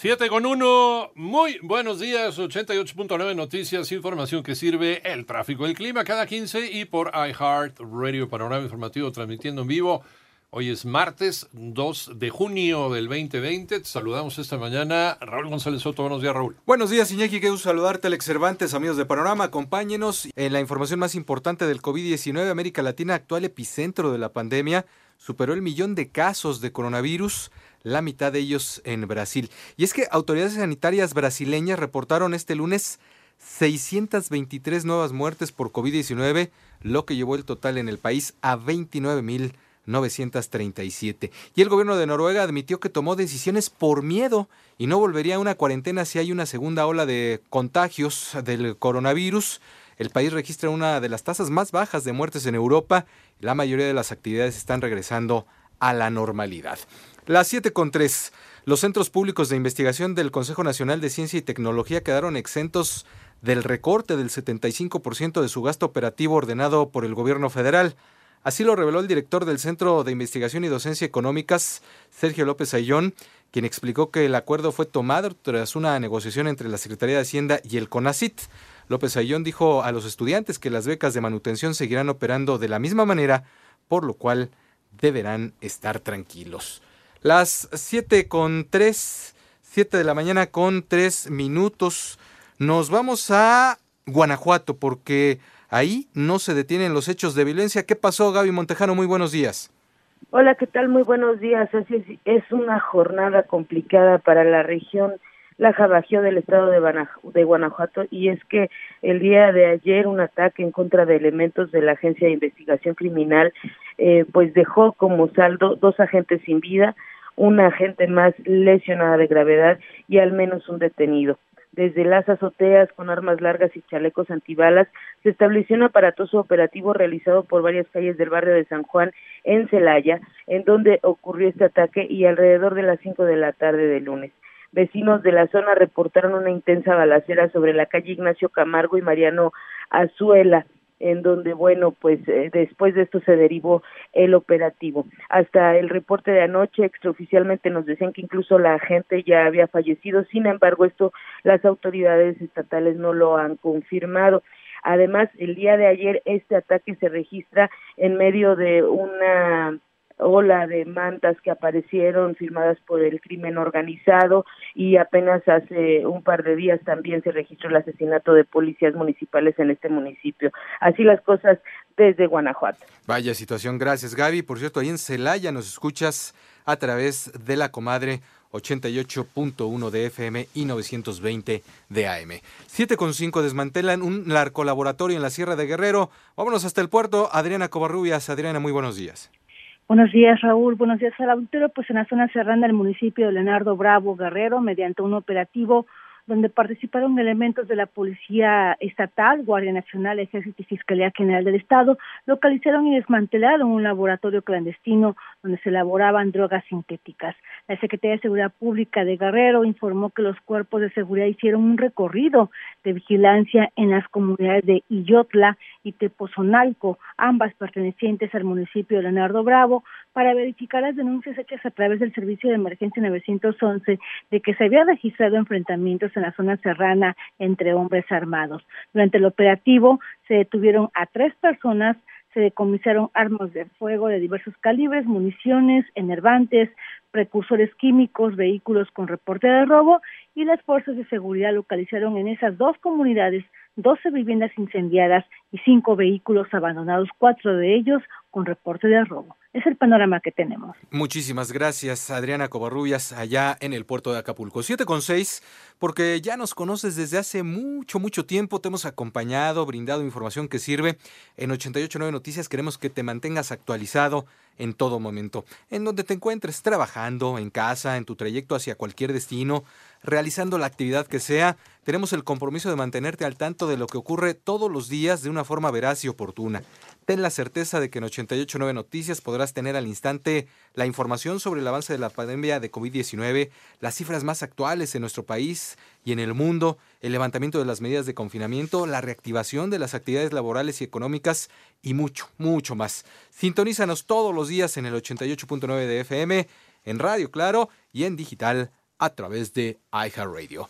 7 con 1, muy buenos días, 88.9 noticias, información que sirve el tráfico, el clima cada 15 y por iHeart Radio Panorama Informativo transmitiendo en vivo. Hoy es martes 2 de junio del 2020. Te saludamos esta mañana. Raúl González Soto, buenos días, Raúl. Buenos días, Iñaki. Qué gusto saludarte, Alex Cervantes, amigos de Panorama. Acompáñenos en la información más importante del COVID-19. América Latina, actual epicentro de la pandemia, superó el millón de casos de coronavirus la mitad de ellos en Brasil. Y es que autoridades sanitarias brasileñas reportaron este lunes 623 nuevas muertes por COVID-19, lo que llevó el total en el país a 29.937. Y el gobierno de Noruega admitió que tomó decisiones por miedo y no volvería a una cuarentena si hay una segunda ola de contagios del coronavirus. El país registra una de las tasas más bajas de muertes en Europa. La mayoría de las actividades están regresando a la normalidad. Las 7 con 3. Los centros públicos de investigación del Consejo Nacional de Ciencia y Tecnología quedaron exentos del recorte del 75% de su gasto operativo ordenado por el gobierno federal. Así lo reveló el director del Centro de Investigación y Docencia Económicas, Sergio López Ayllón, quien explicó que el acuerdo fue tomado tras una negociación entre la Secretaría de Hacienda y el CONACIT. López Ayllón dijo a los estudiantes que las becas de manutención seguirán operando de la misma manera, por lo cual deberán estar tranquilos. Las 7 con 3, 7 de la mañana con 3 minutos. Nos vamos a Guanajuato porque ahí no se detienen los hechos de violencia. ¿Qué pasó, Gaby Montejano? Muy buenos días. Hola, ¿qué tal? Muy buenos días. Es, es una jornada complicada para la región la Jabajío del estado de, Guanajuato y es que el día de ayer un ataque en contra de elementos de la Agencia de Investigación Criminal eh, pues dejó como saldo dos agentes sin vida, una agente más lesionada de gravedad y al menos un detenido. Desde las azoteas con armas largas y chalecos antibalas se estableció un aparatoso operativo realizado por varias calles del barrio de San Juan en Celaya, en donde ocurrió este ataque y alrededor de las cinco de la tarde del lunes. Vecinos de la zona reportaron una intensa balacera sobre la calle Ignacio Camargo y Mariano Azuela en donde, bueno, pues eh, después de esto se derivó el operativo. Hasta el reporte de anoche, extraoficialmente nos decían que incluso la gente ya había fallecido, sin embargo, esto las autoridades estatales no lo han confirmado. Además, el día de ayer este ataque se registra en medio de una ola de mantas que aparecieron firmadas por el crimen organizado y apenas hace un par de días también se registró el asesinato de policías municipales en este municipio. Así las cosas desde Guanajuato. Vaya situación, gracias Gaby. Por cierto, ahí en Celaya nos escuchas a través de la comadre 88.1 de FM y 920 de AM. 7.5 desmantelan un narcolaboratorio en la Sierra de Guerrero. Vámonos hasta el puerto. Adriana Covarrubias. Adriana, muy buenos días. Buenos días, Raúl. Buenos días al auditorio. Pues en la zona serrana del municipio de Leonardo Bravo Guerrero, mediante un operativo donde participaron elementos de la Policía Estatal, Guardia Nacional, Ejército y Fiscalía General del Estado, localizaron y desmantelaron un laboratorio clandestino donde se elaboraban drogas sintéticas. La Secretaría de Seguridad Pública de Guerrero informó que los cuerpos de seguridad hicieron un recorrido de vigilancia en las comunidades de Iyotla y Tepozonalco, ambas pertenecientes al municipio de Leonardo Bravo, para verificar las denuncias hechas a través del Servicio de Emergencia 911 de que se había registrado enfrentamientos en la zona serrana entre hombres armados. Durante el operativo se detuvieron a tres personas se decomisaron armas de fuego de diversos calibres, municiones, enervantes, precursores químicos, vehículos con reporte de robo y las fuerzas de seguridad localizaron en esas dos comunidades 12 viviendas incendiadas y cinco vehículos abandonados, cuatro de ellos con reporte de robo. Es el panorama que tenemos. Muchísimas gracias, Adriana Covarrubias, allá en el puerto de Acapulco. Siete con seis, porque ya nos conoces desde hace mucho, mucho tiempo. Te hemos acompañado, brindado información que sirve. En 889 Noticias queremos que te mantengas actualizado en todo momento. En donde te encuentres, trabajando, en casa, en tu trayecto hacia cualquier destino, realizando la actividad que sea, tenemos el compromiso de mantenerte al tanto de lo que ocurre todos los días de una forma veraz y oportuna. Ten la certeza de que en 889 Noticias podrás tener al instante la información sobre el avance de la pandemia de COVID-19, las cifras más actuales en nuestro y en el mundo, el levantamiento de las medidas de confinamiento, la reactivación de las actividades laborales y económicas y mucho, mucho más. Sintonízanos todos los días en el 88.9 de FM, en radio, claro, y en digital a través de iHeartRadio.